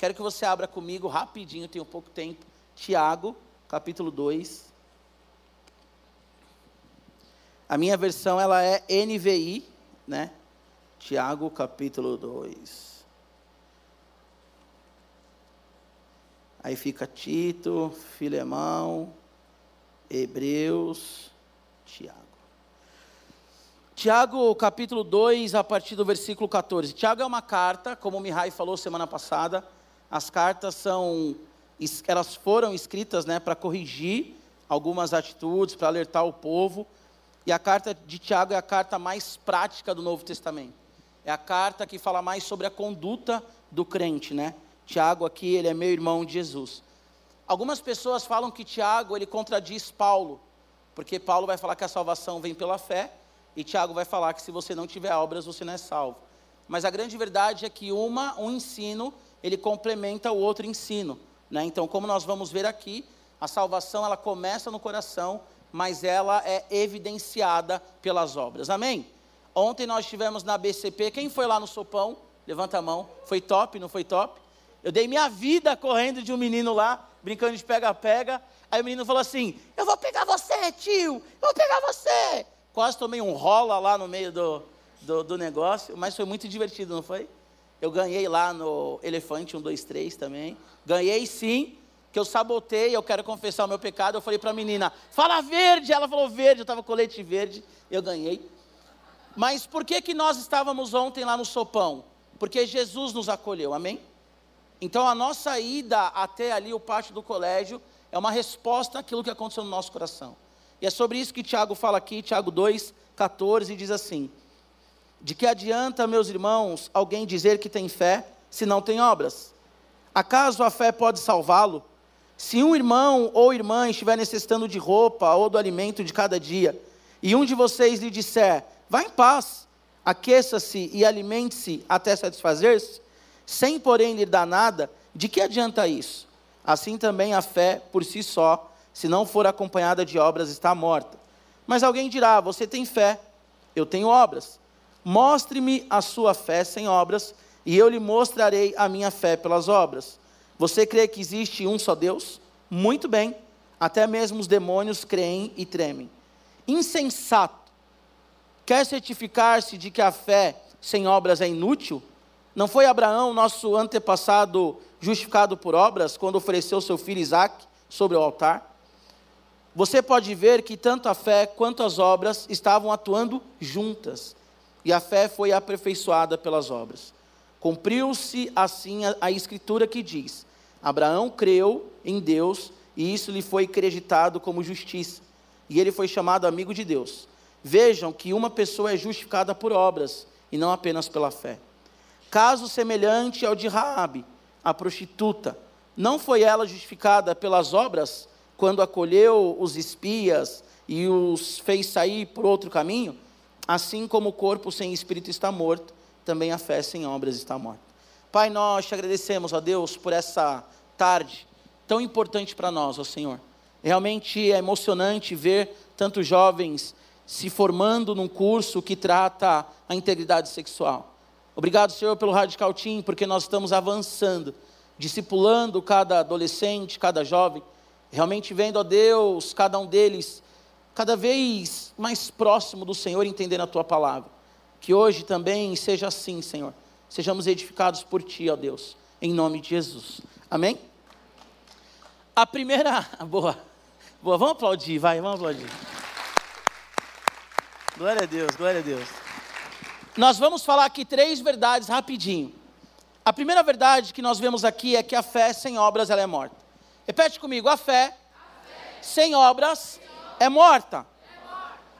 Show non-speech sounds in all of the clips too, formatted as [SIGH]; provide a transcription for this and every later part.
Quero que você abra comigo rapidinho, tenho pouco tempo. Tiago, capítulo 2. A minha versão ela é NVI, né? Tiago, capítulo 2. Aí fica Tito, Filemão, Hebreus, Tiago. Tiago, capítulo 2, a partir do versículo 14. Tiago é uma carta, como o Mihai falou semana passada, as cartas são, elas foram escritas né, para corrigir algumas atitudes, para alertar o povo. E a carta de Tiago é a carta mais prática do Novo Testamento. É a carta que fala mais sobre a conduta do crente, né? Tiago aqui, ele é meu irmão de Jesus. Algumas pessoas falam que Tiago, ele contradiz Paulo, porque Paulo vai falar que a salvação vem pela fé, e Tiago vai falar que se você não tiver obras, você não é salvo. Mas a grande verdade é que uma, um ensino ele complementa o outro ensino. Né? Então, como nós vamos ver aqui, a salvação ela começa no coração, mas ela é evidenciada pelas obras. Amém? Ontem nós tivemos na BCP, quem foi lá no sopão? Levanta a mão. Foi top, não foi top? Eu dei minha vida correndo de um menino lá, brincando de pega-pega. Aí o menino falou assim: Eu vou pegar você, tio, eu vou pegar você. Quase tomei um rola lá no meio do, do, do negócio, mas foi muito divertido, não foi? Eu ganhei lá no Elefante 1, 2, 3 também. Ganhei sim, que eu sabotei, eu quero confessar o meu pecado. Eu falei para a menina, fala verde. Ela falou verde, eu estava colete verde, eu ganhei. Mas por que, que nós estávamos ontem lá no sopão? Porque Jesus nos acolheu, amém? Então a nossa ida até ali, o pátio do colégio, é uma resposta àquilo que aconteceu no nosso coração. E é sobre isso que Tiago fala aqui, Tiago 2, 14, e diz assim: de que adianta, meus irmãos, alguém dizer que tem fé se não tem obras? Acaso a fé pode salvá-lo? Se um irmão ou irmã estiver necessitando de roupa ou do alimento de cada dia, e um de vocês lhe disser, vá em paz, aqueça-se e alimente-se até satisfazer-se, sem porém lhe dar nada, de que adianta isso? Assim também a fé por si só, se não for acompanhada de obras, está morta. Mas alguém dirá: Você tem fé, eu tenho obras. Mostre-me a sua fé sem obras, e eu lhe mostrarei a minha fé pelas obras. Você crê que existe um só Deus? Muito bem, até mesmo os demônios creem e tremem. Insensato. Quer certificar-se de que a fé sem obras é inútil? Não foi Abraão, nosso antepassado, justificado por obras, quando ofereceu seu filho Isaque sobre o altar? Você pode ver que tanto a fé quanto as obras estavam atuando juntas e a fé foi aperfeiçoada pelas obras. Cumpriu-se assim a, a, escritura que diz: Abraão creu em Deus e isso lhe foi acreditado como justiça, e ele foi chamado amigo de Deus. Vejam que uma pessoa é justificada por obras e não apenas pela fé. Caso semelhante ao de Raabe, a prostituta, não foi ela justificada pelas obras quando acolheu os espias e os fez sair por outro caminho? Assim como o corpo sem espírito está morto, também a fé sem obras está morta. Pai, nós te agradecemos, ó Deus, por essa tarde tão importante para nós, ó Senhor. Realmente é emocionante ver tantos jovens se formando num curso que trata a integridade sexual. Obrigado, Senhor, pelo Radical Team, porque nós estamos avançando, discipulando cada adolescente, cada jovem, realmente vendo, ó Deus, cada um deles cada vez mais próximo do Senhor, entendendo a tua palavra. Que hoje também seja assim, Senhor. Sejamos edificados por ti, ó Deus, em nome de Jesus. Amém? A primeira. [LAUGHS] Boa. Boa, vamos aplaudir, vai, vamos aplaudir. Glória a Deus, glória a Deus. Nós vamos falar aqui três verdades rapidinho. A primeira verdade que nós vemos aqui é que a fé sem obras ela é morta. Repete comigo, a fé, a fé. sem obras é morta.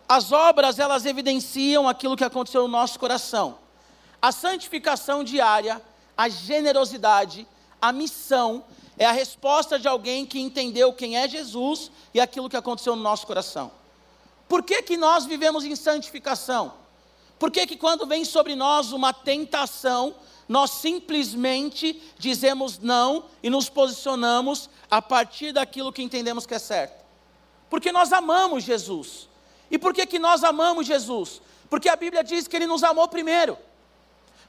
As obras, elas evidenciam aquilo que aconteceu no nosso coração. A santificação diária, a generosidade, a missão, é a resposta de alguém que entendeu quem é Jesus e aquilo que aconteceu no nosso coração. Por que, que nós vivemos em santificação? Por que, que quando vem sobre nós uma tentação, nós simplesmente dizemos não e nos posicionamos a partir daquilo que entendemos que é certo? Porque nós amamos Jesus. E por que, que nós amamos Jesus? Porque a Bíblia diz que Ele nos amou primeiro.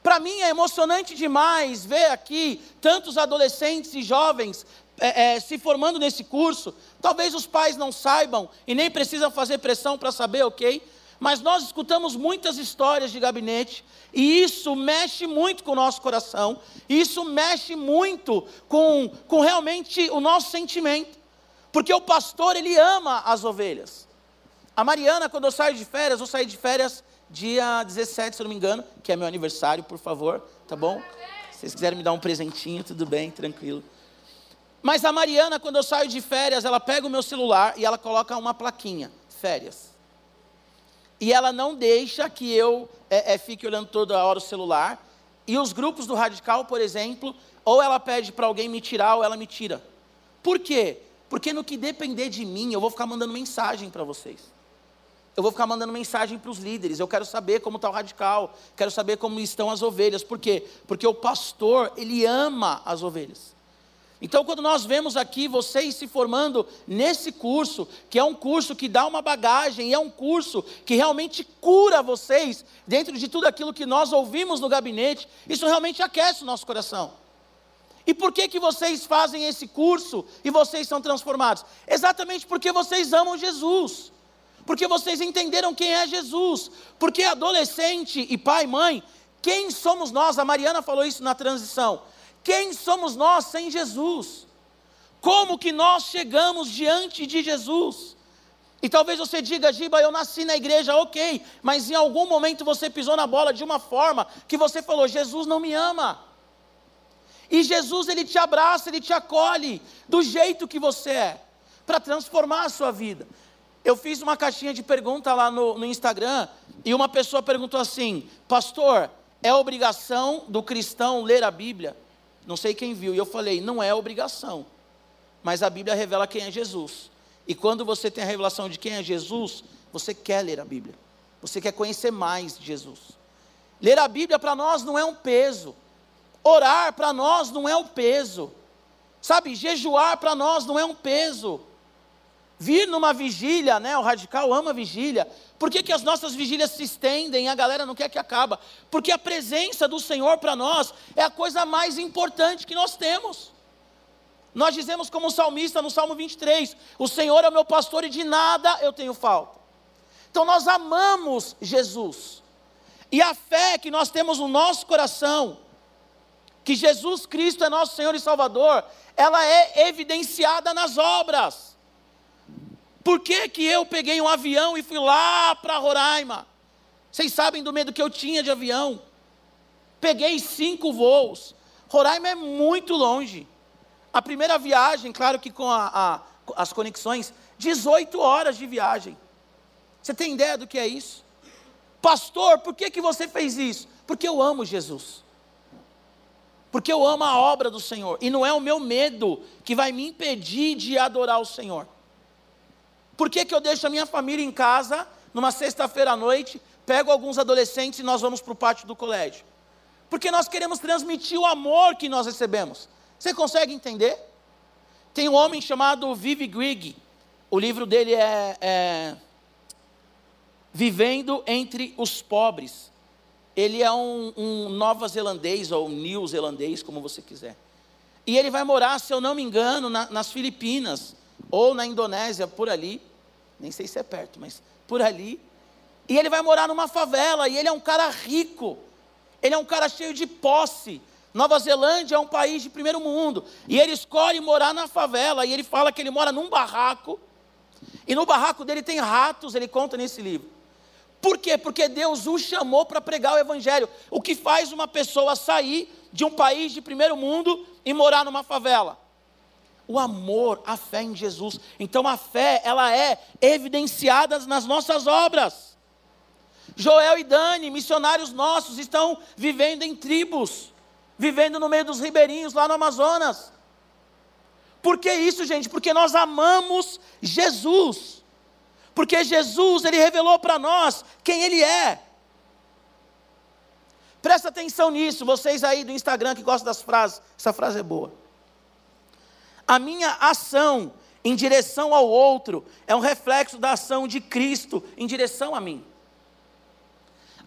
Para mim é emocionante demais ver aqui tantos adolescentes e jovens é, é, se formando nesse curso. Talvez os pais não saibam e nem precisam fazer pressão para saber, ok? Mas nós escutamos muitas histórias de gabinete e isso mexe muito com o nosso coração, isso mexe muito com, com realmente o nosso sentimento, porque o pastor ele ama as ovelhas. A Mariana, quando eu saio de férias, eu saio de férias dia 17, se eu não me engano, que é meu aniversário, por favor, tá bom? Se vocês quiserem me dar um presentinho, tudo bem, tranquilo. Mas a Mariana, quando eu saio de férias, ela pega o meu celular e ela coloca uma plaquinha, férias. E ela não deixa que eu é, é, fique olhando toda hora o celular. E os grupos do radical, por exemplo, ou ela pede para alguém me tirar ou ela me tira. Por quê? Porque no que depender de mim, eu vou ficar mandando mensagem para vocês eu vou ficar mandando mensagem para os líderes. Eu quero saber como está o radical, quero saber como estão as ovelhas. Por quê? Porque o pastor, ele ama as ovelhas. Então, quando nós vemos aqui vocês se formando nesse curso, que é um curso que dá uma bagagem, é um curso que realmente cura vocês dentro de tudo aquilo que nós ouvimos no gabinete, isso realmente aquece o nosso coração. E por que, que vocês fazem esse curso e vocês são transformados? Exatamente porque vocês amam Jesus porque vocês entenderam quem é Jesus. Porque adolescente e pai, mãe, quem somos nós? A Mariana falou isso na transição. Quem somos nós sem Jesus? Como que nós chegamos diante de Jesus? E talvez você diga, Giba, eu nasci na igreja, ok, mas em algum momento você pisou na bola de uma forma que você falou: Jesus não me ama. E Jesus, ele te abraça, ele te acolhe do jeito que você é, para transformar a sua vida. Eu fiz uma caixinha de pergunta lá no, no Instagram e uma pessoa perguntou assim: Pastor, é obrigação do cristão ler a Bíblia? Não sei quem viu. E eu falei: Não é obrigação. Mas a Bíblia revela quem é Jesus. E quando você tem a revelação de quem é Jesus, você quer ler a Bíblia. Você quer conhecer mais de Jesus. Ler a Bíblia para nós não é um peso. Orar para nós não é um peso. Sabe, jejuar para nós não é um peso vir numa vigília, né? O radical ama vigília. Por que, que as nossas vigílias se estendem e a galera não quer que acaba? Porque a presença do Senhor para nós é a coisa mais importante que nós temos. Nós dizemos como salmista no Salmo 23: O Senhor é o meu pastor e de nada eu tenho falta. Então nós amamos Jesus. E a fé que nós temos no nosso coração, que Jesus Cristo é nosso Senhor e Salvador, ela é evidenciada nas obras. Por que, que eu peguei um avião e fui lá para Roraima? Vocês sabem do medo que eu tinha de avião. Peguei cinco voos. Roraima é muito longe. A primeira viagem, claro que com a, a, as conexões, 18 horas de viagem. Você tem ideia do que é isso? Pastor, por que, que você fez isso? Porque eu amo Jesus. Porque eu amo a obra do Senhor. E não é o meu medo que vai me impedir de adorar o Senhor. Por que, que eu deixo a minha família em casa, numa sexta-feira à noite, pego alguns adolescentes e nós vamos para o pátio do colégio? Porque nós queremos transmitir o amor que nós recebemos. Você consegue entender? Tem um homem chamado Vivi Grigg. O livro dele é, é Vivendo entre os Pobres. Ele é um, um nova-zelandês ou new-zelandês, como você quiser. E ele vai morar, se eu não me engano, na, nas Filipinas ou na Indonésia, por ali nem sei se é perto, mas por ali. E ele vai morar numa favela, e ele é um cara rico, ele é um cara cheio de posse. Nova Zelândia é um país de primeiro mundo, e ele escolhe morar na favela, e ele fala que ele mora num barraco, e no barraco dele tem ratos, ele conta nesse livro. Por quê? Porque Deus o chamou para pregar o Evangelho. O que faz uma pessoa sair de um país de primeiro mundo e morar numa favela? o amor, a fé em Jesus. Então a fé, ela é evidenciada nas nossas obras. Joel e Dani, missionários nossos, estão vivendo em tribos, vivendo no meio dos ribeirinhos lá no Amazonas. Por que isso, gente? Porque nós amamos Jesus. Porque Jesus, ele revelou para nós quem ele é. Presta atenção nisso, vocês aí do Instagram que gostam das frases. Essa frase é boa. A minha ação em direção ao outro é um reflexo da ação de Cristo em direção a mim.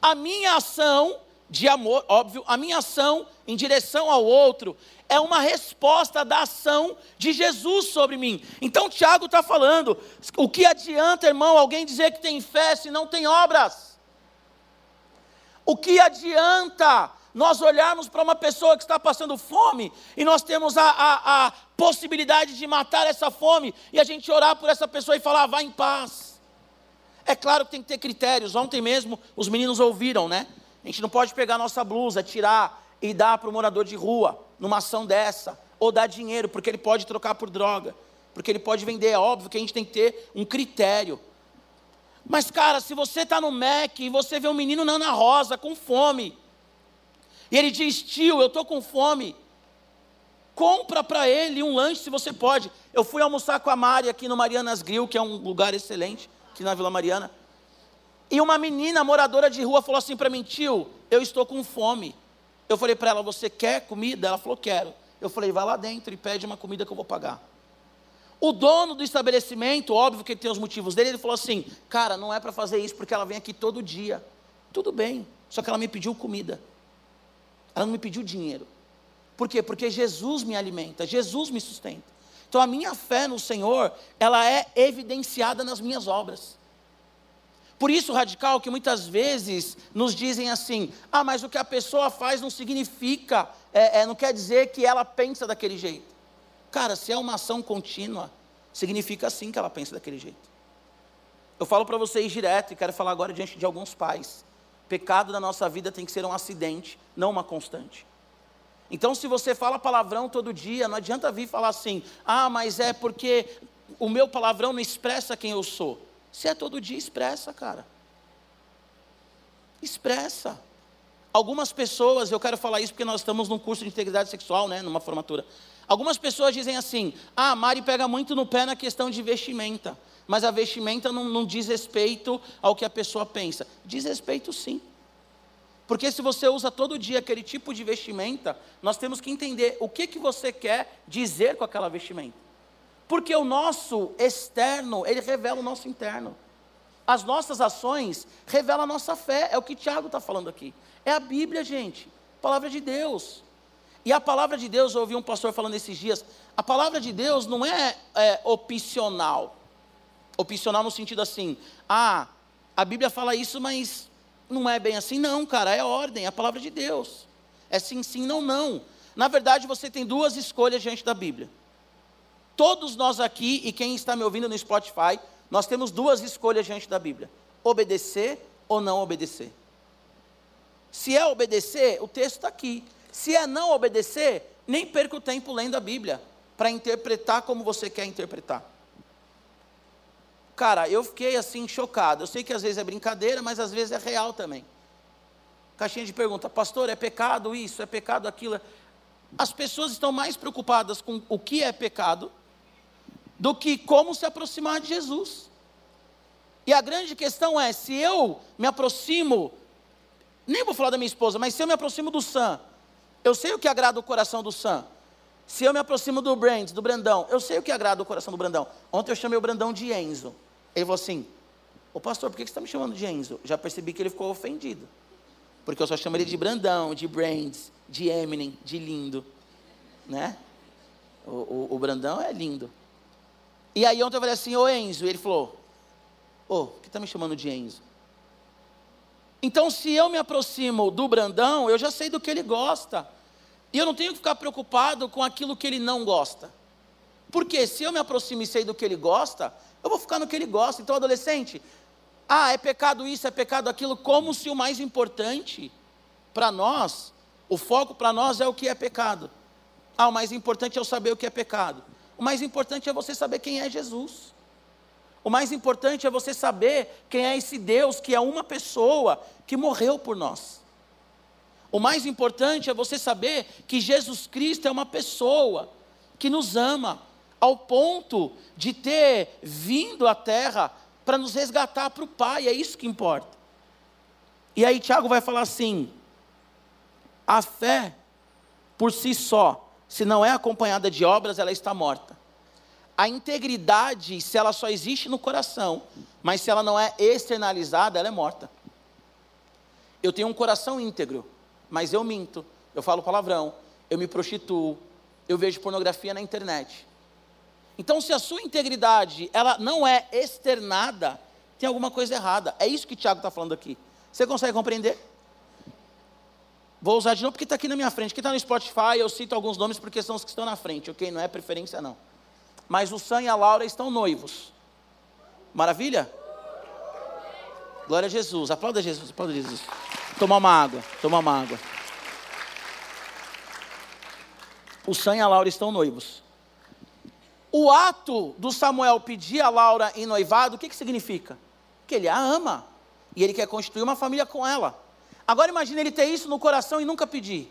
A minha ação de amor, óbvio, a minha ação em direção ao outro é uma resposta da ação de Jesus sobre mim. Então Tiago está falando: o que adianta, irmão, alguém dizer que tem fé se não tem obras? O que adianta nós olharmos para uma pessoa que está passando fome e nós temos a, a, a, possibilidade de matar essa fome e a gente orar por essa pessoa e falar, vá em paz? É claro que tem que ter critérios. Ontem mesmo os meninos ouviram, né? A gente não pode pegar nossa blusa, tirar e dar para o morador de rua, numa ação dessa, ou dar dinheiro, porque ele pode trocar por droga, porque ele pode vender. É óbvio que a gente tem que ter um critério. Mas, cara, se você está no Mac e você vê um menino na Ana Rosa com fome, e ele diz: tio, eu estou com fome, compra para ele um lanche se você pode. Eu fui almoçar com a Mari aqui no Marianas Grill, que é um lugar excelente, aqui na Vila Mariana. E uma menina moradora de rua falou assim para mim: tio, eu estou com fome. Eu falei para ela: você quer comida? Ela falou: quero. Eu falei: vai lá dentro e pede uma comida que eu vou pagar. O dono do estabelecimento, óbvio que ele tem os motivos dele, ele falou assim: cara, não é para fazer isso porque ela vem aqui todo dia. Tudo bem, só que ela me pediu comida. Ela não me pediu dinheiro. Por quê? Porque Jesus me alimenta, Jesus me sustenta. Então a minha fé no Senhor, ela é evidenciada nas minhas obras. Por isso, radical, que muitas vezes nos dizem assim: ah, mas o que a pessoa faz não significa, é, é, não quer dizer que ela pensa daquele jeito. Cara, se é uma ação contínua, significa sim que ela pensa daquele jeito. Eu falo para vocês direto e quero falar agora diante de alguns pais. Pecado na nossa vida tem que ser um acidente, não uma constante. Então, se você fala palavrão todo dia, não adianta vir falar assim: ah, mas é porque o meu palavrão não expressa quem eu sou. Se é todo dia, expressa, cara. Expressa. Algumas pessoas, eu quero falar isso porque nós estamos num curso de integridade sexual, né, numa formatura. Algumas pessoas dizem assim: ah, a Mari pega muito no pé na questão de vestimenta, mas a vestimenta não, não diz respeito ao que a pessoa pensa. Diz respeito sim. Porque se você usa todo dia aquele tipo de vestimenta, nós temos que entender o que, que você quer dizer com aquela vestimenta. Porque o nosso externo, ele revela o nosso interno. As nossas ações revelam a nossa fé, é o que Tiago está falando aqui. É a Bíblia, gente, palavra de Deus. E a palavra de Deus, eu ouvi um pastor falando esses dias, a palavra de Deus não é, é opcional. Opcional no sentido assim, ah, a Bíblia fala isso, mas não é bem assim. Não, cara, é ordem, é a palavra de Deus. É sim, sim, não, não. Na verdade, você tem duas escolhas diante da Bíblia. Todos nós aqui, e quem está me ouvindo no Spotify, nós temos duas escolhas diante da Bíblia: obedecer ou não obedecer. Se é obedecer, o texto está aqui. Se é não obedecer, nem perca o tempo lendo a Bíblia para interpretar como você quer interpretar. Cara, eu fiquei assim chocado. Eu sei que às vezes é brincadeira, mas às vezes é real também. Caixinha de pergunta, pastor, é pecado isso, é pecado aquilo? As pessoas estão mais preocupadas com o que é pecado do que como se aproximar de Jesus. E a grande questão é: se eu me aproximo, nem vou falar da minha esposa, mas se eu me aproximo do Sam, eu sei o que agrada o coração do Sam. Se eu me aproximo do Brand, do Brandão, eu sei o que agrada o coração do Brandão. Ontem eu chamei o Brandão de Enzo. Ele falou assim: Ô pastor, por que você está me chamando de Enzo? Já percebi que ele ficou ofendido. Porque eu só chamo ele de Brandão, de Brands, de Eminem, de lindo. Né? O, o, o Brandão é lindo. E aí ontem eu falei assim, ô Enzo, e ele falou, ô, oh, que está me chamando de Enzo? Então, se eu me aproximo do Brandão, eu já sei do que ele gosta. E eu não tenho que ficar preocupado com aquilo que ele não gosta. Porque se eu me aproximo e sei do que ele gosta, eu vou ficar no que ele gosta. Então, adolescente, ah, é pecado isso, é pecado aquilo, como se o mais importante para nós, o foco para nós é o que é pecado. Ah, o mais importante é eu saber o que é pecado. O mais importante é você saber quem é Jesus. O mais importante é você saber quem é esse Deus que é uma pessoa que morreu por nós. O mais importante é você saber que Jesus Cristo é uma pessoa que nos ama ao ponto de ter vindo à terra para nos resgatar para o Pai, é isso que importa. E aí Tiago vai falar assim: a fé por si só se não é acompanhada de obras, ela está morta. A integridade, se ela só existe no coração, mas se ela não é externalizada, ela é morta. Eu tenho um coração íntegro, mas eu minto, eu falo palavrão, eu me prostituo, eu vejo pornografia na internet. Então, se a sua integridade ela não é externada, tem alguma coisa errada. É isso que Tiago está falando aqui. Você consegue compreender? Vou usar de novo porque está aqui na minha frente. Quem está no Spotify, eu cito alguns nomes porque são os que estão na frente, ok? Não é preferência, não. Mas o Sam e a Laura estão noivos. Maravilha? Glória a Jesus. Aplauda Jesus, aplauda Jesus. Tomar uma água, tomar uma água. O Sam e a Laura estão noivos. O ato do Samuel pedir a Laura em noivado, o que, que significa? Que ele a ama. E ele quer construir uma família com ela. Agora imagine ele ter isso no coração e nunca pedir.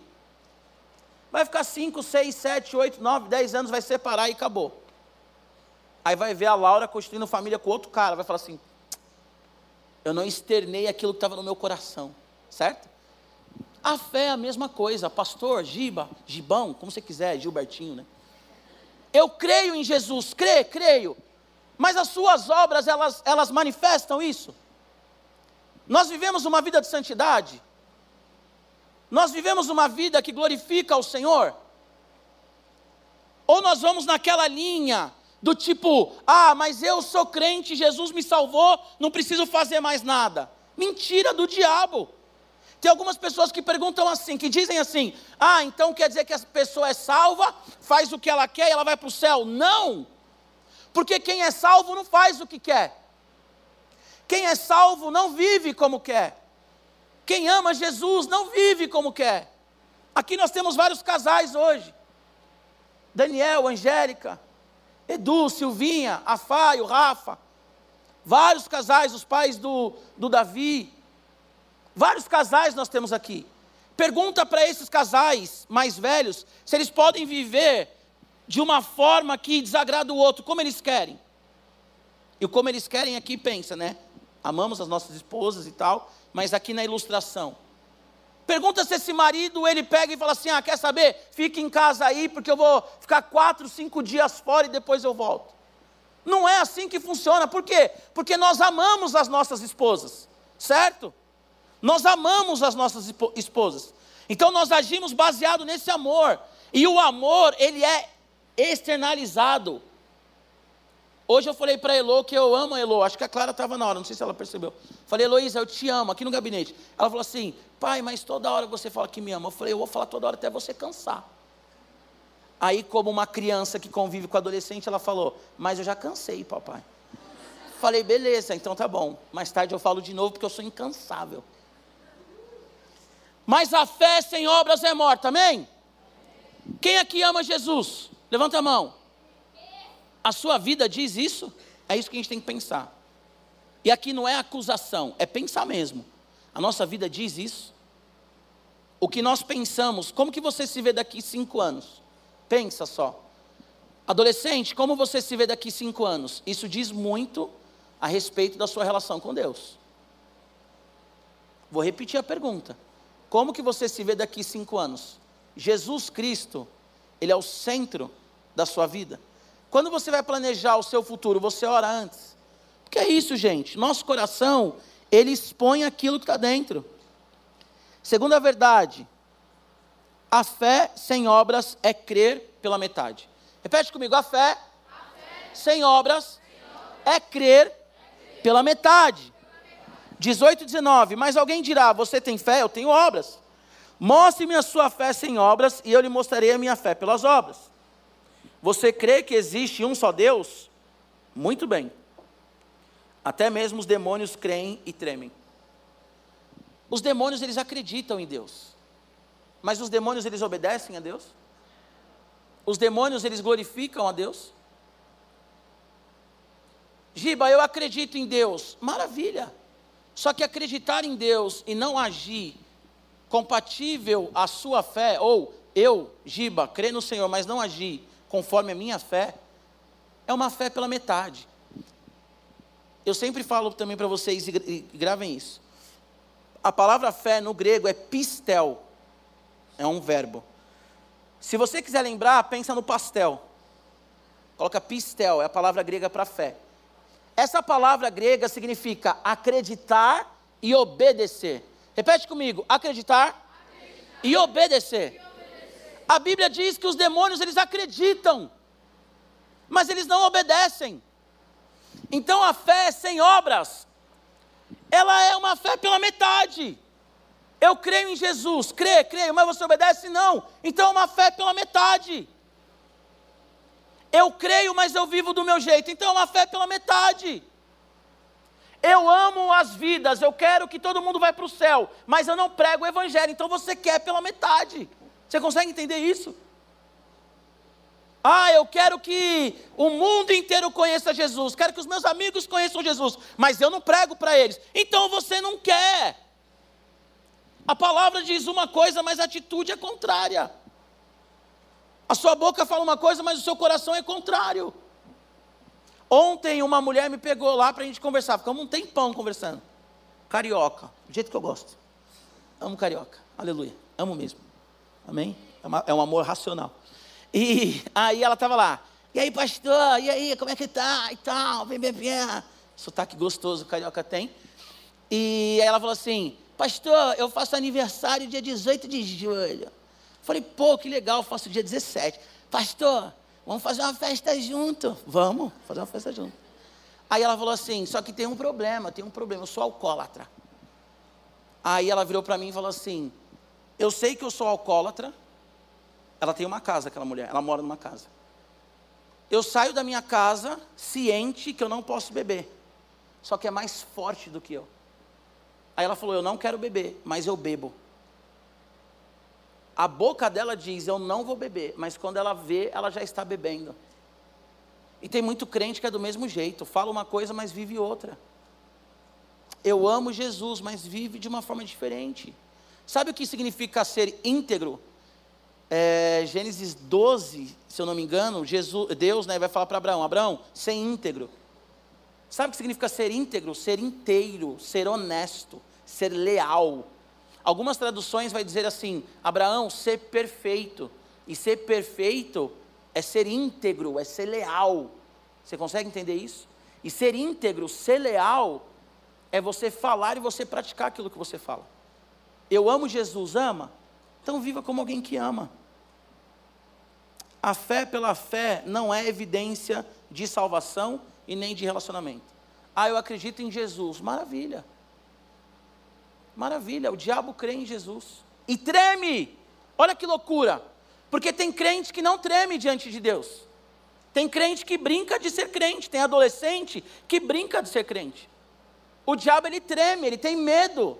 Vai ficar 5, 6, 7, 8, 9, 10 anos, vai separar e acabou. Aí vai ver a Laura construindo família com outro cara, vai falar assim: eu não externei aquilo que estava no meu coração, certo? A fé é a mesma coisa, pastor, Giba, Gibão, como você quiser, Gilbertinho, né? Eu creio em Jesus, crê, creio. Mas as suas obras, elas, elas manifestam isso? Nós vivemos uma vida de santidade? Nós vivemos uma vida que glorifica ao Senhor? Ou nós vamos naquela linha do tipo, ah, mas eu sou crente, Jesus me salvou, não preciso fazer mais nada. Mentira do diabo. Tem algumas pessoas que perguntam assim, que dizem assim: ah, então quer dizer que a pessoa é salva, faz o que ela quer e ela vai para o céu. Não! Porque quem é salvo não faz o que quer. Quem é salvo não vive como quer. Quem ama Jesus não vive como quer. Aqui nós temos vários casais hoje. Daniel, Angélica, Edu, Silvinha, Afaio, Rafa, vários casais, os pais do, do Davi, vários casais nós temos aqui. Pergunta para esses casais mais velhos se eles podem viver de uma forma que desagrada o outro, como eles querem. E como eles querem aqui, pensa, né? Amamos as nossas esposas e tal, mas aqui na ilustração. Pergunta se esse marido ele pega e fala assim: ah, quer saber? Fica em casa aí, porque eu vou ficar quatro, cinco dias fora e depois eu volto. Não é assim que funciona. Por quê? Porque nós amamos as nossas esposas, certo? Nós amamos as nossas esposas. Então nós agimos baseado nesse amor. E o amor, ele é externalizado. Hoje eu falei para Elo que eu amo a Elo, acho que a Clara estava na hora, não sei se ela percebeu. Falei, Heloísa, eu te amo, aqui no gabinete. Ela falou assim, pai, mas toda hora você fala que me ama. Eu falei, eu vou falar toda hora até você cansar. Aí, como uma criança que convive com adolescente, ela falou, mas eu já cansei, papai. Falei, beleza, então tá bom. Mais tarde eu falo de novo porque eu sou incansável. Mas a fé sem obras é morta, amém? Quem aqui ama Jesus? Levanta a mão. A sua vida diz isso? É isso que a gente tem que pensar. E aqui não é acusação, é pensar mesmo. A nossa vida diz isso? O que nós pensamos, como que você se vê daqui cinco anos? Pensa só. Adolescente, como você se vê daqui cinco anos? Isso diz muito a respeito da sua relação com Deus. Vou repetir a pergunta. Como que você se vê daqui cinco anos? Jesus Cristo, Ele é o centro da sua vida. Quando você vai planejar o seu futuro, você ora antes. Porque é isso, gente. Nosso coração, ele expõe aquilo que está dentro. Segunda verdade, a fé sem obras é crer pela metade. Repete comigo, a fé, a fé sem, obras sem obras é crer, é crer pela metade. 18 19, mas alguém dirá, você tem fé, eu tenho obras. Mostre-me a sua fé sem obras, e eu lhe mostrarei a minha fé pelas obras. Você crê que existe um só Deus? Muito bem. Até mesmo os demônios creem e tremem. Os demônios eles acreditam em Deus. Mas os demônios eles obedecem a Deus? Os demônios eles glorificam a Deus? Giba, eu acredito em Deus. Maravilha. Só que acreditar em Deus e não agir compatível à sua fé, ou eu, Giba, crer no Senhor, mas não agir conforme a minha fé, é uma fé pela metade. Eu sempre falo também para vocês, e gravem isso. A palavra fé no grego é pistel, é um verbo. Se você quiser lembrar, pensa no pastel. Coloca pistel, é a palavra grega para fé. Essa palavra grega significa acreditar e obedecer. Repete comigo: acreditar, acreditar E obedecer. A Bíblia diz que os demônios eles acreditam, mas eles não obedecem. Então a fé sem obras, ela é uma fé pela metade. Eu creio em Jesus, crê, creio, mas você obedece? Não. Então é uma fé pela metade. Eu creio, mas eu vivo do meu jeito. Então é uma fé pela metade. Eu amo as vidas, eu quero que todo mundo vá para o céu, mas eu não prego o evangelho. Então você quer pela metade. Você consegue entender isso? Ah, eu quero que o mundo inteiro conheça Jesus, quero que os meus amigos conheçam Jesus, mas eu não prego para eles. Então você não quer. A palavra diz uma coisa, mas a atitude é contrária. A sua boca fala uma coisa, mas o seu coração é contrário. Ontem uma mulher me pegou lá para a gente conversar, ficamos um tempão conversando. Carioca, do jeito que eu gosto. Amo carioca, aleluia, amo mesmo. Amém? É, é um amor racional. E aí ela estava lá. E aí, pastor, e aí, como é que tá? E tal, vem, vem, vem. Sotaque gostoso carioca tem. E aí ela falou assim: Pastor, eu faço aniversário dia 18 de julho. Falei, pô, que legal, eu faço dia 17. Pastor, vamos fazer uma festa junto. Vamos fazer uma festa junto. Aí ela falou assim: Só que tem um problema, tem um problema, eu sou alcoólatra. Aí ela virou para mim e falou assim: Eu sei que eu sou alcoólatra, ela tem uma casa, aquela mulher, ela mora numa casa. Eu saio da minha casa ciente que eu não posso beber, só que é mais forte do que eu. Aí ela falou: Eu não quero beber, mas eu bebo. A boca dela diz: Eu não vou beber, mas quando ela vê, ela já está bebendo. E tem muito crente que é do mesmo jeito, fala uma coisa, mas vive outra. Eu amo Jesus, mas vive de uma forma diferente. Sabe o que significa ser íntegro? é, Gênesis 12, se eu não me engano, Jesus, Deus né, vai falar para Abraão: Abraão, ser íntegro. Sabe o que significa ser íntegro? Ser inteiro, ser honesto, ser leal. Algumas traduções vai dizer assim: Abraão, ser perfeito. E ser perfeito é ser íntegro, é ser leal. Você consegue entender isso? E ser íntegro, ser leal, é você falar e você praticar aquilo que você fala. Eu amo Jesus, ama? Então viva como alguém que ama. A fé pela fé não é evidência de salvação e nem de relacionamento. Ah, eu acredito em Jesus. Maravilha. Maravilha. O diabo crê em Jesus. E treme. Olha que loucura. Porque tem crente que não treme diante de Deus. Tem crente que brinca de ser crente. Tem adolescente que brinca de ser crente. O diabo ele treme, ele tem medo.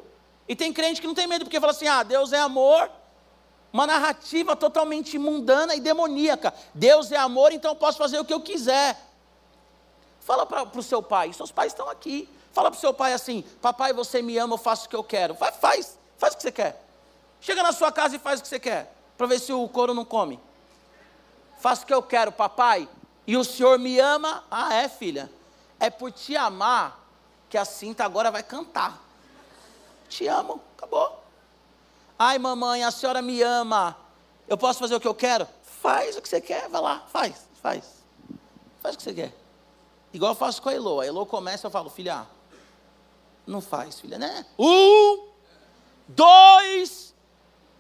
E tem crente que não tem medo porque fala assim: ah, Deus é amor, uma narrativa totalmente mundana e demoníaca. Deus é amor, então eu posso fazer o que eu quiser. Fala para o seu pai, seus pais estão aqui. Fala para o seu pai assim: Papai, você me ama, eu faço o que eu quero. Vai, faz, faz o que você quer. Chega na sua casa e faz o que você quer, para ver se o couro não come. Faça o que eu quero, papai. E o senhor me ama? Ah, é, filha. É por te amar que a cinta agora vai cantar. Te amo, acabou. Ai, mamãe, a senhora me ama. Eu posso fazer o que eu quero? Faz o que você quer, vai lá, faz, faz. Faz o que você quer. Igual eu faço com a Elo. A Elo começa, eu falo, filha, não faz, filha, né? Um, dois,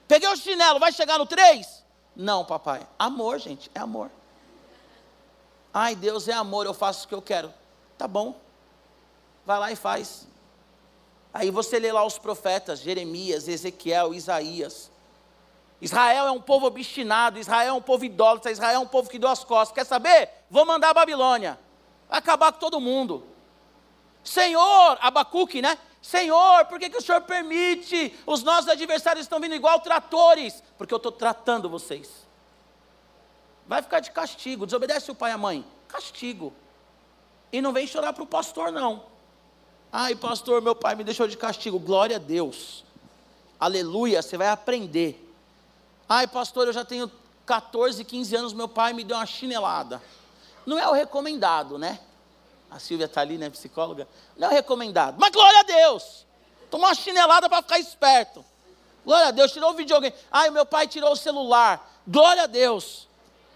peguei o chinelo, vai chegar no três? Não, papai. Amor, gente, é amor. Ai, Deus é amor, eu faço o que eu quero. Tá bom. Vai lá e faz. Aí você lê lá os profetas, Jeremias, Ezequiel, Isaías. Israel é um povo obstinado, Israel é um povo idólatra, Israel é um povo que deu as costas. Quer saber? Vou mandar a Babilônia. Vai acabar com todo mundo. Senhor, Abacuque, né? Senhor, por que, que o Senhor permite? Os nossos adversários estão vindo igual tratores. Porque eu estou tratando vocês. Vai ficar de castigo. Desobedece o pai e a mãe. Castigo. E não vem chorar para o pastor, não. Ai, pastor, meu pai me deixou de castigo. Glória a Deus. Aleluia, você vai aprender. Ai, pastor, eu já tenho 14, 15 anos, meu pai me deu uma chinelada. Não é o recomendado, né? A Silvia está ali, né, psicóloga? Não é o recomendado. Mas glória a Deus. Tomou uma chinelada para ficar esperto. Glória a Deus, tirou o videogame. Ai, meu pai tirou o celular. Glória a Deus.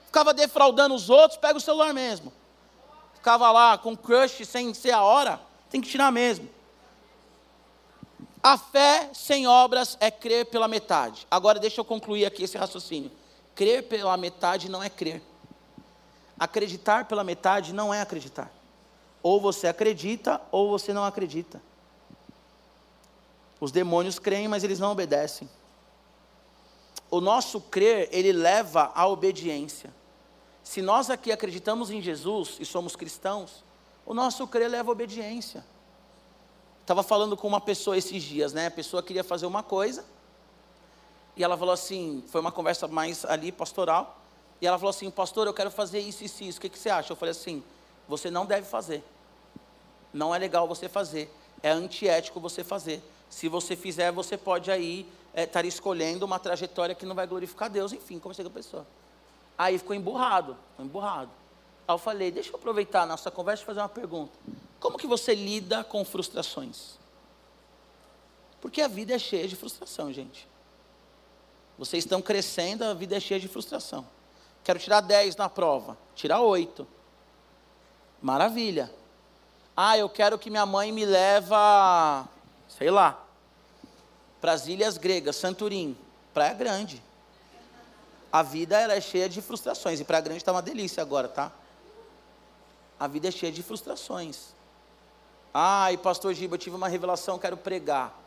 Ficava defraudando os outros, pega o celular mesmo. Ficava lá com crush sem ser a hora. Tem que tirar mesmo. A fé sem obras é crer pela metade. Agora deixa eu concluir aqui esse raciocínio. Crer pela metade não é crer. Acreditar pela metade não é acreditar. Ou você acredita ou você não acredita. Os demônios creem, mas eles não obedecem. O nosso crer, ele leva à obediência. Se nós aqui acreditamos em Jesus e somos cristãos, o nosso crer leva à obediência. Estava falando com uma pessoa esses dias, né? A pessoa queria fazer uma coisa, e ela falou assim: foi uma conversa mais ali pastoral, e ela falou assim: Pastor, eu quero fazer isso isso, isso, o que, que você acha? Eu falei assim: Você não deve fazer, não é legal você fazer, é antiético você fazer. Se você fizer, você pode aí estar é, escolhendo uma trajetória que não vai glorificar Deus. Enfim, conversei com a pessoa. Aí ficou emburrado, ficou emburrado. Aí eu falei, deixa eu aproveitar a nossa conversa e fazer uma pergunta. Como que você lida com frustrações? Porque a vida é cheia de frustração, gente. Vocês estão crescendo, a vida é cheia de frustração. Quero tirar 10 na prova, tirar 8. Maravilha. Ah, eu quero que minha mãe me leva sei lá, para as ilhas gregas, Santorim, praia grande. A vida ela é cheia de frustrações, e praia grande está uma delícia agora, tá? A vida é cheia de frustrações. Ai, pastor Giba, eu tive uma revelação, quero pregar.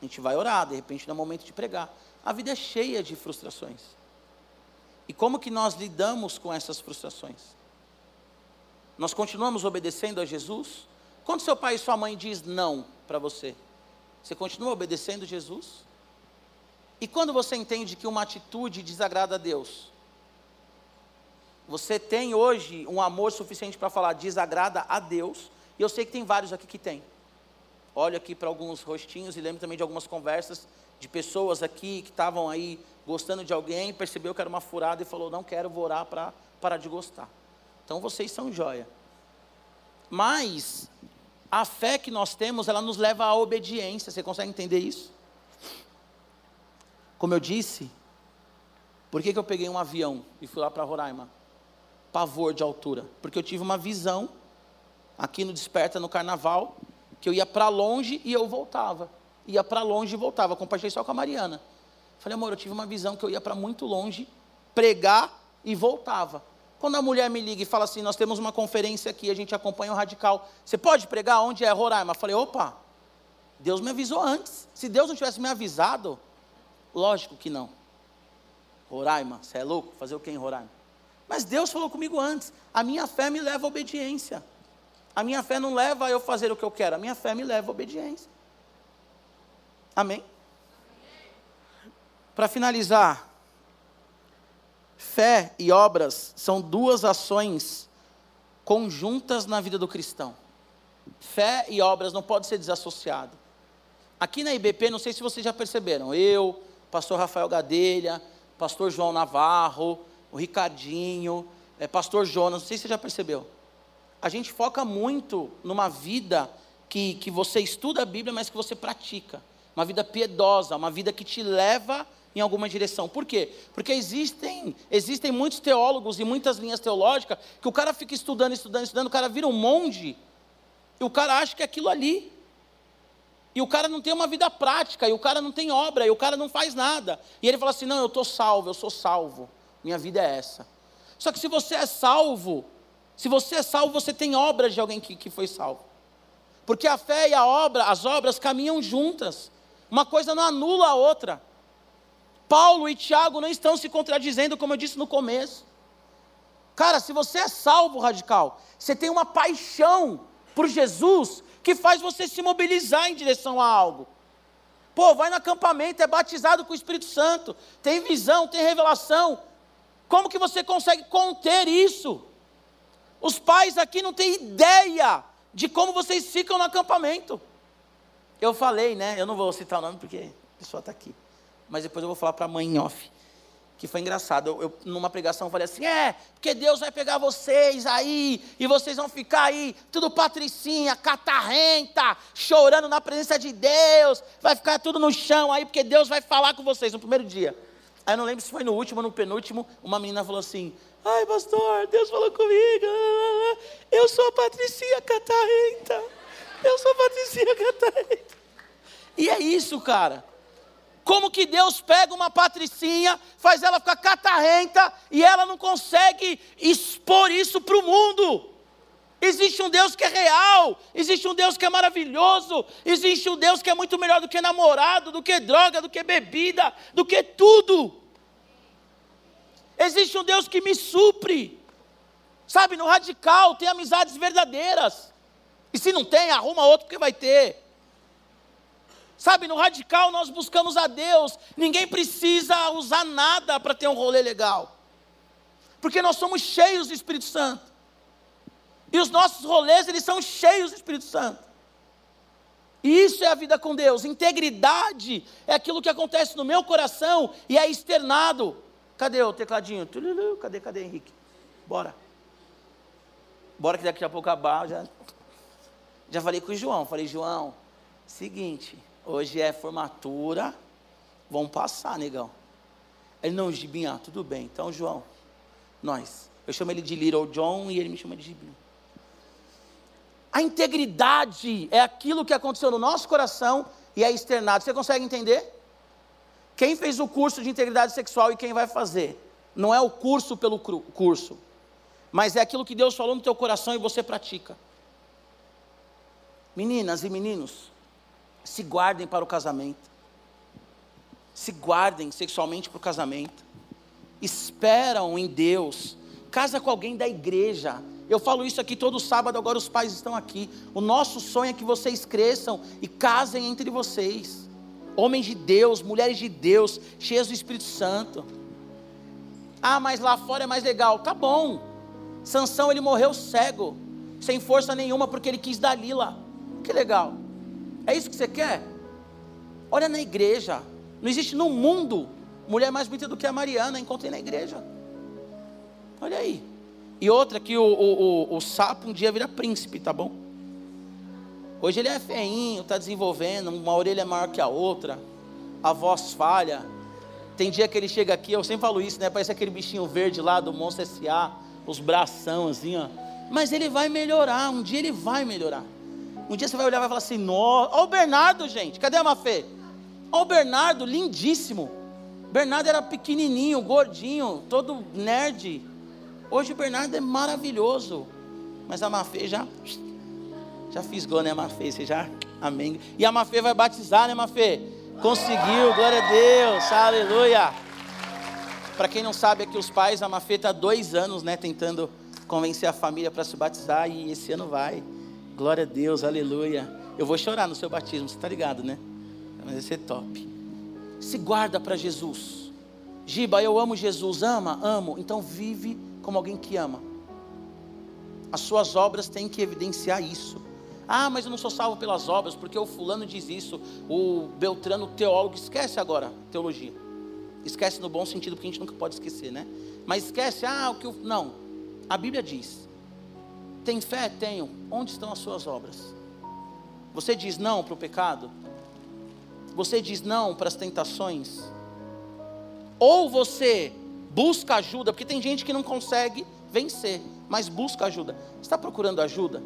A gente vai orar, de repente não é momento de pregar. A vida é cheia de frustrações. E como que nós lidamos com essas frustrações? Nós continuamos obedecendo a Jesus? Quando seu pai e sua mãe diz não para você, você continua obedecendo Jesus? E quando você entende que uma atitude desagrada a Deus, você tem hoje um amor suficiente para falar desagrada a Deus, e eu sei que tem vários aqui que tem. Olho aqui para alguns rostinhos e lembro também de algumas conversas de pessoas aqui que estavam aí gostando de alguém, percebeu que era uma furada e falou: Não quero, vou orar para parar de gostar. Então vocês são joia. Mas a fé que nós temos, ela nos leva à obediência. Você consegue entender isso? Como eu disse, por que, que eu peguei um avião e fui lá para Roraima? Pavor de altura. Porque eu tive uma visão, aqui no Desperta, no Carnaval, que eu ia para longe e eu voltava. Ia para longe e voltava. Compartilhei só com a Mariana. Falei, amor, eu tive uma visão que eu ia para muito longe, pregar e voltava. Quando a mulher me liga e fala assim, nós temos uma conferência aqui, a gente acompanha o radical. Você pode pregar onde é Roraima? Falei, opa, Deus me avisou antes. Se Deus não tivesse me avisado, lógico que não. Roraima, você é louco? Fazer o que em Roraima? Mas Deus falou comigo antes. A minha fé me leva à obediência. A minha fé não leva a eu fazer o que eu quero, a minha fé me leva à obediência. Amém? Para finalizar, Fé e obras são duas ações conjuntas na vida do cristão. Fé e obras não podem ser desassociadas. Aqui na IBP, não sei se vocês já perceberam, eu, pastor Rafael Gadelha, pastor João Navarro, o Ricardinho, é, pastor Jonas, não sei se você já percebeu. A gente foca muito numa vida que, que você estuda a Bíblia, mas que você pratica. Uma vida piedosa, uma vida que te leva em alguma direção. Por quê? Porque existem, existem muitos teólogos e muitas linhas teológicas que o cara fica estudando, estudando, estudando, o cara vira um monge e o cara acha que é aquilo ali. E o cara não tem uma vida prática, e o cara não tem obra, e o cara não faz nada. E ele fala assim: não, eu estou salvo, eu sou salvo. Minha vida é essa. Só que se você é salvo, se você é salvo, você tem obras de alguém que, que foi salvo. Porque a fé e a obra, as obras caminham juntas. Uma coisa não anula a outra. Paulo e Tiago não estão se contradizendo, como eu disse no começo. Cara, se você é salvo radical, você tem uma paixão por Jesus que faz você se mobilizar em direção a algo. Pô, vai no acampamento, é batizado com o Espírito Santo, tem visão, tem revelação. Como que você consegue conter isso? Os pais aqui não têm ideia de como vocês ficam no acampamento. Eu falei, né? Eu não vou citar o nome porque a pessoa está aqui mas depois eu vou falar para a mãe em off. Que foi engraçado. Eu, eu, numa pregação, falei assim: é, porque Deus vai pegar vocês aí, e vocês vão ficar aí, tudo patricinha, catarrenta, chorando na presença de Deus, vai ficar tudo no chão aí, porque Deus vai falar com vocês no primeiro dia. Aí não lembro se foi no último ou no penúltimo, uma menina falou assim: Ai, pastor, Deus falou comigo. Eu sou a Patricinha Catarrenta. Eu sou a Patricinha Catarrenta. E é isso, cara. Como que Deus pega uma patricinha, faz ela ficar catarrenta e ela não consegue expor isso para o mundo? Existe um Deus que é real, existe um Deus que é maravilhoso, existe um Deus que é muito melhor do que namorado, do que droga, do que bebida, do que tudo. Existe um Deus que me supre. Sabe, no radical tem amizades verdadeiras. E se não tem, arruma outro porque vai ter. Sabe, no radical nós buscamos a Deus. Ninguém precisa usar nada para ter um rolê legal. Porque nós somos cheios do Espírito Santo. E os nossos rolês, eles são cheios do Espírito Santo. E isso é a vida com Deus. Integridade é aquilo que acontece no meu coração e é externado. Cadê o tecladinho? Cadê, cadê, Henrique? Bora. Bora que daqui a pouco acabar. Já, já falei com o João. Falei, João, seguinte, hoje é formatura. Vamos passar, negão. Ele, não, Gibinha, tudo bem. Então, João, nós. Eu chamo ele de Little John e ele me chama de Gibinha. A integridade é aquilo que aconteceu no nosso coração e é externado. Você consegue entender? Quem fez o curso de integridade sexual e quem vai fazer? Não é o curso pelo curso, mas é aquilo que Deus falou no teu coração e você pratica. Meninas e meninos, se guardem para o casamento. Se guardem sexualmente para o casamento. Esperam em Deus. Casa com alguém da igreja eu falo isso aqui todo sábado, agora os pais estão aqui. O nosso sonho é que vocês cresçam e casem entre vocês. Homens de Deus, mulheres de Deus, cheias do Espírito Santo. Ah, mas lá fora é mais legal. Tá bom. Sansão ele morreu cego, sem força nenhuma, porque ele quis Dalila. Que legal. É isso que você quer? Olha na igreja. Não existe no mundo mulher mais bonita do que a Mariana. Encontrei na igreja. Olha aí. E outra que o, o, o, o sapo um dia vira príncipe, tá bom? Hoje ele é feinho, está desenvolvendo, uma orelha é maior que a outra, a voz falha. Tem dia que ele chega aqui, eu sempre falo isso, né? Parece aquele bichinho verde lá do Monstro S.A., os bração assim, ó. Mas ele vai melhorar, um dia ele vai melhorar. Um dia você vai olhar e vai falar assim: nossa, olha o Bernardo, gente, cadê a Mafê? Olha o Bernardo, lindíssimo. Bernardo era pequenininho, gordinho, todo nerd. Hoje o Bernardo é maravilhoso. Mas a Mafê já. Já fisgou, né, Mafê? Você já. Amém. E a Mafê vai batizar, né, Mafê? Conseguiu, glória a Deus, aleluia. Para quem não sabe, aqui os pais, a Mafê está dois anos, né, tentando convencer a família para se batizar e esse ano vai. Glória a Deus, aleluia. Eu vou chorar no seu batismo, você está ligado, né? Mas vai ser top. Se guarda para Jesus. Giba, eu amo Jesus. Ama? Amo. Então vive como alguém que ama. As suas obras têm que evidenciar isso. Ah, mas eu não sou salvo pelas obras, porque o fulano diz isso, o Beltrano, teólogo, esquece agora teologia. Esquece no bom sentido, porque a gente nunca pode esquecer, né? Mas esquece, ah, o que. Não. A Bíblia diz: tem fé? Tenho. Onde estão as suas obras? Você diz não para o pecado? Você diz não para as tentações? Ou você busca ajuda, porque tem gente que não consegue vencer, mas busca ajuda. Está procurando ajuda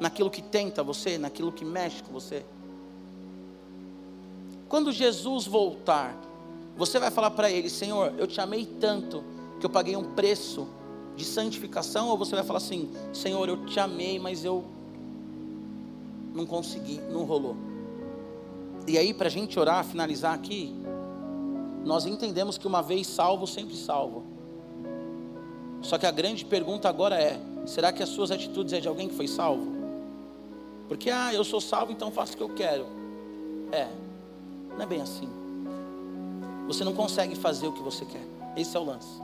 naquilo que tenta você, naquilo que mexe com você? Quando Jesus voltar, você vai falar para ele: Senhor, eu te amei tanto que eu paguei um preço de santificação, ou você vai falar assim: Senhor, eu te amei, mas eu não consegui, não rolou. E aí, para a gente orar, finalizar aqui, nós entendemos que uma vez salvo, sempre salvo. Só que a grande pergunta agora é: será que as suas atitudes é de alguém que foi salvo? Porque, ah, eu sou salvo, então faço o que eu quero. É, não é bem assim. Você não consegue fazer o que você quer. Esse é o lance.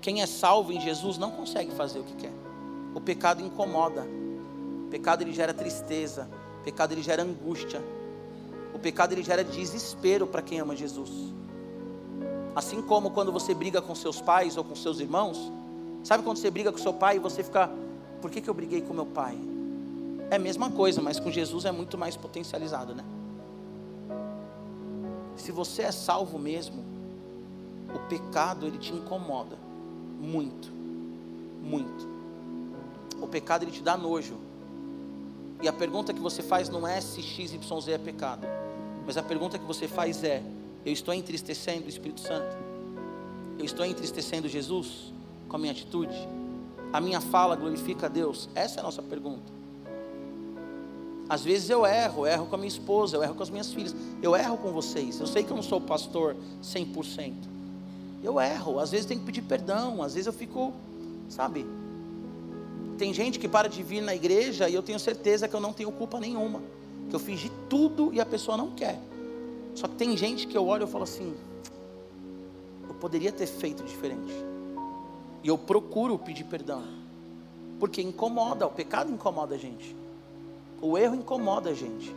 Quem é salvo em Jesus não consegue fazer o que quer. O pecado incomoda. O pecado ele gera tristeza. O pecado ele gera angústia. O pecado ele gera desespero para quem ama Jesus. Assim como quando você briga com seus pais ou com seus irmãos, sabe quando você briga com seu pai e você fica, por que, que eu briguei com meu pai? É a mesma coisa, mas com Jesus é muito mais potencializado, né? Se você é salvo mesmo, o pecado ele te incomoda muito, muito. O pecado ele te dá nojo. E a pergunta que você faz não é se X, Y, Z é pecado. Mas a pergunta que você faz é: eu estou entristecendo o Espírito Santo? Eu estou entristecendo Jesus com a minha atitude? A minha fala glorifica a Deus? Essa é a nossa pergunta. Às vezes eu erro, eu erro com a minha esposa, eu erro com as minhas filhas, eu erro com vocês. Eu sei que eu não sou pastor 100%. Eu erro, às vezes tenho que pedir perdão, às vezes eu fico, sabe? Tem gente que para de vir na igreja e eu tenho certeza que eu não tenho culpa nenhuma, que eu fiz de tudo e a pessoa não quer. Só que tem gente que eu olho e falo assim, eu poderia ter feito diferente. E eu procuro pedir perdão. Porque incomoda, o pecado incomoda a gente. O erro incomoda a gente.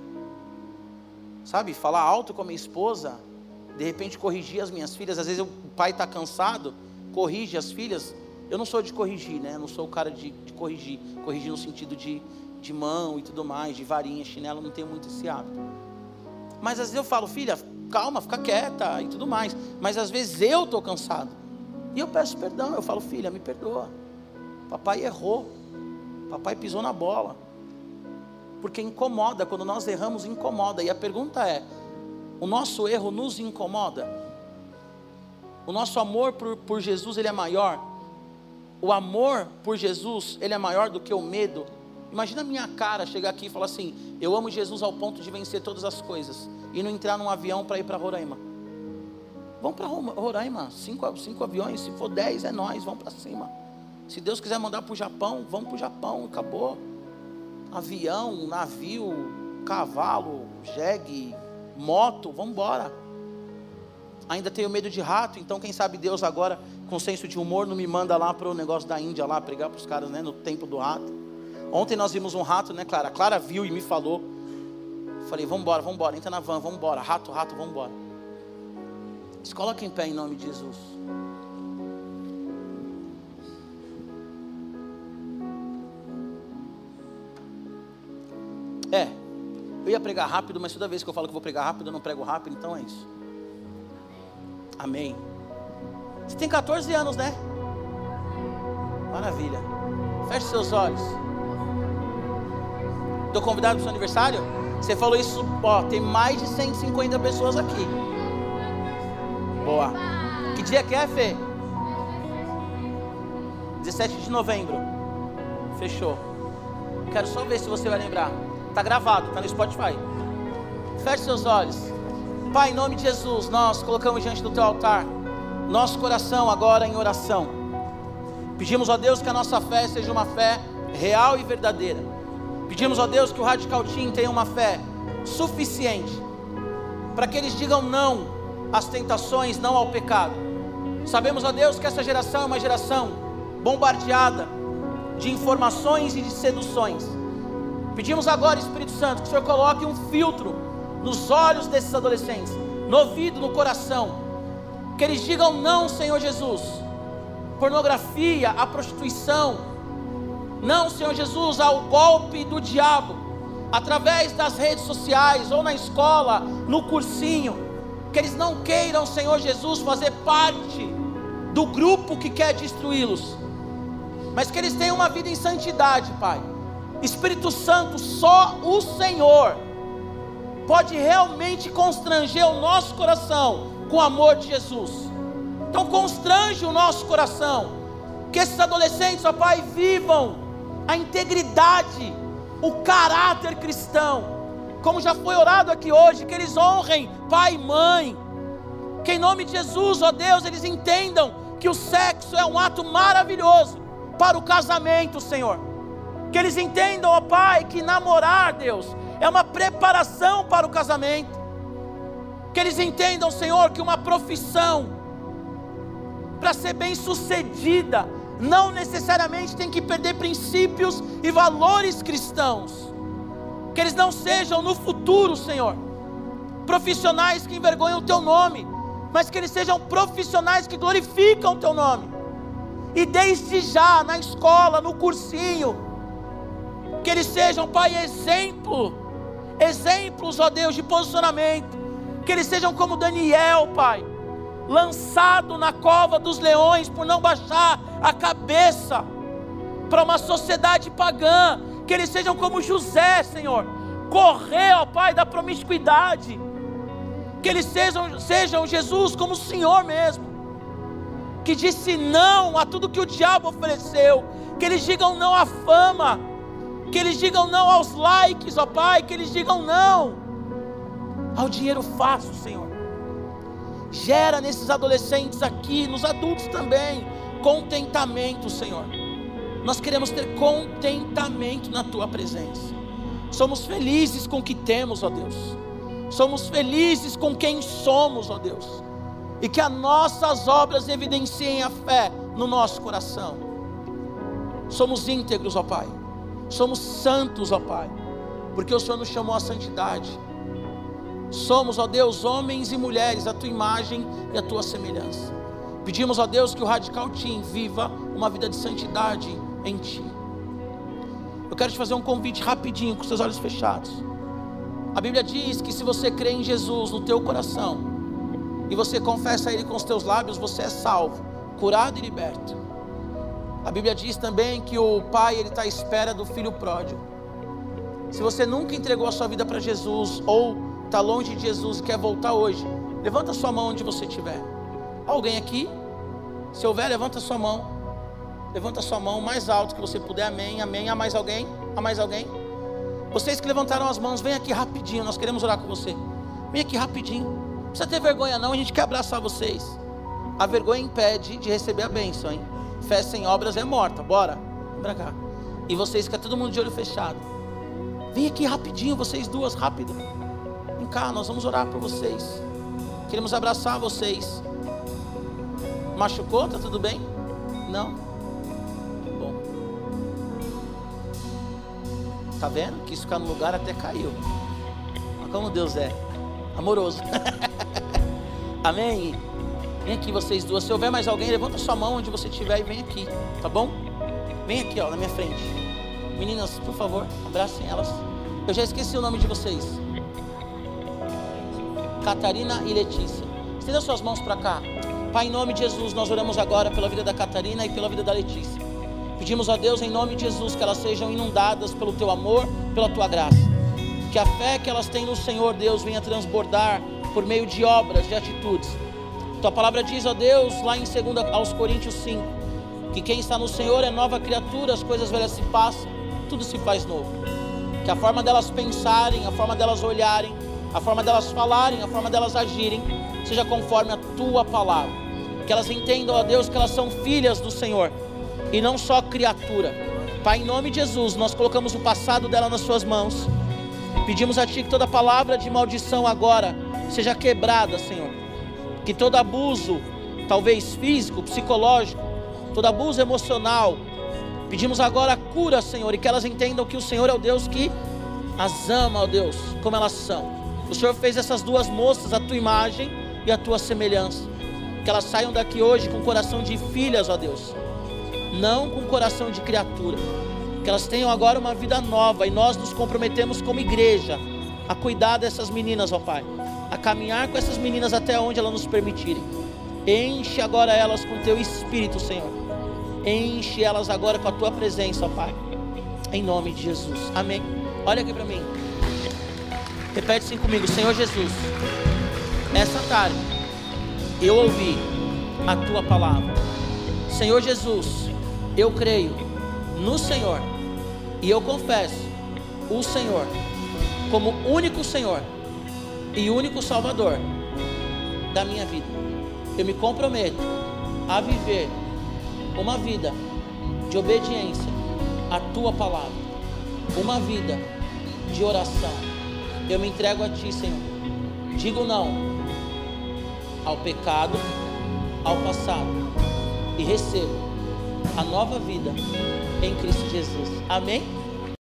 Sabe, falar alto com a minha esposa, de repente corrigir as minhas filhas, às vezes o pai está cansado, corrige as filhas. Eu não sou de corrigir, né? Eu não sou o cara de, de corrigir. Corrigir no sentido de, de mão e tudo mais, de varinha, chinelo, não tenho muito esse hábito. Mas às vezes eu falo, filha, calma, fica quieta e tudo mais. Mas às vezes eu estou cansado. E eu peço perdão, eu falo, filha, me perdoa. Papai errou. Papai pisou na bola porque incomoda, quando nós erramos, incomoda. E a pergunta é: o nosso erro nos incomoda? O nosso amor por, por Jesus, ele é maior? O amor por Jesus, ele é maior do que o medo? Imagina a minha cara chegar aqui e falar assim: Eu amo Jesus ao ponto de vencer todas as coisas, e não entrar num avião para ir para Roraima. Vamos para Roraima, cinco, cinco aviões, se for dez, é nós, vamos para cima. Se Deus quiser mandar para o Japão, vamos para o Japão, acabou avião, navio, cavalo, jegue, moto, vamos embora. Ainda tenho medo de rato, então quem sabe Deus agora, com senso de humor, não me manda lá para o negócio da Índia lá, pregar para os caras, né, no tempo do rato. Ontem nós vimos um rato, né, Clara? A Clara viu e me falou. Falei, vamos embora, vamos embora, entra na van, vamos embora. Rato, rato, vamos embora. Se coloca em pé em nome de Jesus. É, eu ia pregar rápido, mas toda vez que eu falo que vou pregar rápido, eu não prego rápido, então é isso. Amém. Você tem 14 anos, né? Maravilha. Feche seus olhos. Estou convidado para o seu aniversário? Você falou isso, ó, tem mais de 150 pessoas aqui. Boa. Que dia que é, Fê? 17 de novembro. Fechou. Quero só ver se você vai lembrar. Está gravado, está no Spotify. Feche seus olhos. Pai, em nome de Jesus, nós colocamos diante do teu altar nosso coração agora em oração. Pedimos a Deus que a nossa fé seja uma fé real e verdadeira. Pedimos a Deus que o Radical Team tenha uma fé suficiente para que eles digam não às tentações, não ao pecado. Sabemos, a Deus, que essa geração é uma geração bombardeada de informações e de seduções. Pedimos agora, Espírito Santo, que o Senhor coloque um filtro nos olhos desses adolescentes, no ouvido, no coração, que eles digam não, Senhor Jesus. Pornografia, a prostituição, não, Senhor Jesus, ao golpe do diabo, através das redes sociais ou na escola, no cursinho, que eles não queiram, Senhor Jesus, fazer parte do grupo que quer destruí-los, mas que eles tenham uma vida em santidade, Pai Espírito Santo, só o Senhor pode realmente constranger o nosso coração com o amor de Jesus. Então constrange o nosso coração, que esses adolescentes, ó Pai, vivam a integridade, o caráter cristão, como já foi orado aqui hoje, que eles honrem pai e mãe, que em nome de Jesus, ó Deus, eles entendam que o sexo é um ato maravilhoso para o casamento, Senhor que eles entendam, ó Pai, que namorar, Deus, é uma preparação para o casamento. Que eles entendam, Senhor, que uma profissão, para ser bem sucedida, não necessariamente tem que perder princípios e valores cristãos. Que eles não sejam no futuro, Senhor, profissionais que envergonham o Teu nome, mas que eles sejam profissionais que glorificam o Teu nome. E desde já, na escola, no cursinho, que eles sejam, Pai, exemplo, exemplos, ó Deus, de posicionamento, que eles sejam como Daniel, Pai, lançado na cova dos leões por não baixar a cabeça para uma sociedade pagã, que eles sejam como José, Senhor, correr, ó Pai, da promiscuidade, que eles sejam, sejam Jesus como o Senhor mesmo, que disse não a tudo que o diabo ofereceu, que eles digam não à fama, que eles digam não aos likes, ó Pai, que eles digam não ao dinheiro fácil, Senhor. Gera nesses adolescentes aqui, nos adultos também, contentamento, Senhor. Nós queremos ter contentamento na tua presença. Somos felizes com o que temos, ó Deus. Somos felizes com quem somos, ó Deus. E que as nossas obras evidenciem a fé no nosso coração. Somos íntegros, ó Pai. Somos santos, ó Pai. Porque o Senhor nos chamou à santidade. Somos, ó Deus, homens e mulheres, a tua imagem e a tua semelhança. Pedimos, ó Deus, que o Radical Team viva uma vida de santidade em Ti. Eu quero te fazer um convite rapidinho, com seus olhos fechados. A Bíblia diz que se você crê em Jesus no teu coração e você confessa Ele com os teus lábios, você é salvo, curado e liberto. A Bíblia diz também que o Pai ele está à espera do filho pródigo. Se você nunca entregou a sua vida para Jesus ou está longe de Jesus e quer voltar hoje, levanta sua mão onde você estiver. Alguém aqui? Se houver, levanta sua mão. Levanta sua mão mais alto que você puder. Amém, amém. Há mais alguém? Há mais alguém? Vocês que levantaram as mãos, vem aqui rapidinho. Nós queremos orar com você. Vem aqui rapidinho. Não precisa ter vergonha, não. A gente quer abraçar vocês. A vergonha impede de receber a bênção, hein? Fé sem obras é morta. Bora. Vem pra cá. E vocês é todo mundo de olho fechado. Vem aqui rapidinho, vocês duas, rápido. Vem cá, nós vamos orar por vocês. Queremos abraçar vocês. Machucou? Tá tudo bem? Não? Bom. Tá vendo? Quis ficar no lugar até caiu. Mas como Deus é amoroso. [LAUGHS] Amém? Vem aqui vocês duas. Se houver mais alguém, levanta sua mão onde você estiver e vem aqui, tá bom? Vem aqui, ó, na minha frente. Meninas, por favor, abracem elas. Eu já esqueci o nome de vocês. Catarina e Letícia. Estenda suas mãos para cá. Pai, em nome de Jesus, nós oramos agora pela vida da Catarina e pela vida da Letícia. Pedimos a Deus, em nome de Jesus, que elas sejam inundadas pelo teu amor, pela tua graça. Que a fé que elas têm no Senhor, Deus, venha transbordar por meio de obras, de atitudes. Tua palavra diz, ó Deus, lá em 2 aos Coríntios 5, que quem está no Senhor é nova criatura, as coisas velhas se passam, tudo se faz novo. Que a forma delas pensarem, a forma delas olharem, a forma delas falarem, a forma delas agirem, seja conforme a tua palavra. Que elas entendam, ó Deus, que elas são filhas do Senhor e não só criatura. Pai, em nome de Jesus, nós colocamos o passado dela nas suas mãos. Pedimos a Ti que toda palavra de maldição agora seja quebrada, Senhor. Que todo abuso, talvez físico, psicológico, todo abuso emocional, pedimos agora a cura, Senhor, e que elas entendam que o Senhor é o Deus que as ama, ó Deus, como elas são. O Senhor fez essas duas moças a tua imagem e a tua semelhança. Que elas saiam daqui hoje com coração de filhas, ó Deus, não com coração de criatura. Que elas tenham agora uma vida nova e nós nos comprometemos como igreja a cuidar dessas meninas, ó Pai, a caminhar com essas meninas até onde elas nos permitirem. Enche agora elas com teu espírito, Senhor. Enche elas agora com a tua presença, Pai. Em nome de Jesus. Amém. Olha aqui para mim. Repete assim comigo, Senhor Jesus. Essa tarde eu ouvi a tua palavra. Senhor Jesus, eu creio no Senhor e eu confesso o Senhor como único Senhor e único Salvador da minha vida. Eu me comprometo a viver uma vida de obediência à tua palavra, uma vida de oração eu me entrego a Ti, Senhor. Digo não ao pecado, ao passado e recebo a nova vida em Cristo Jesus. Amém?